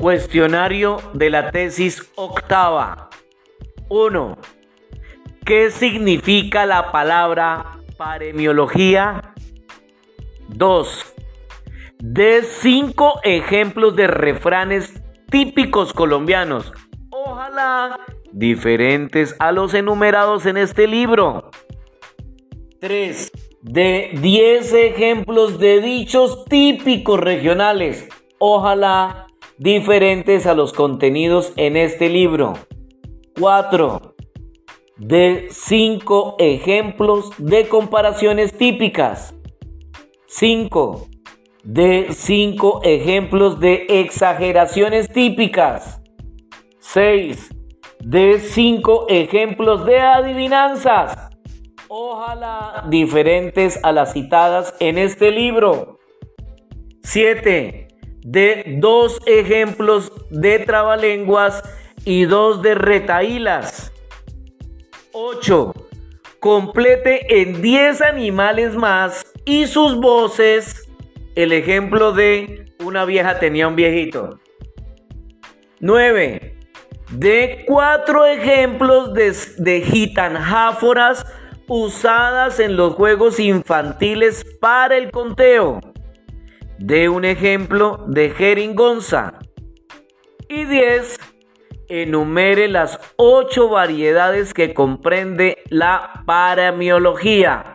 Cuestionario de la tesis octava. 1. ¿Qué significa la palabra paremiología? 2. De cinco ejemplos de refranes típicos colombianos, ojalá diferentes a los enumerados en este libro. 3. De 10 ejemplos de dichos típicos regionales, ojalá diferentes a los contenidos en este libro. 4. De 5 ejemplos de comparaciones típicas. 5. De 5 ejemplos de exageraciones típicas. 6. De 5 ejemplos de adivinanzas. Ojalá diferentes a las citadas en este libro. 7 de dos ejemplos de trabalenguas y dos de retaílas. 8. Complete en 10 animales más y sus voces el ejemplo de una vieja tenía un viejito. 9. De cuatro ejemplos de, de gitanjáforas usadas en los juegos infantiles para el conteo de un ejemplo de jeringonza. Y 10. Enumere las ocho variedades que comprende la paramiología.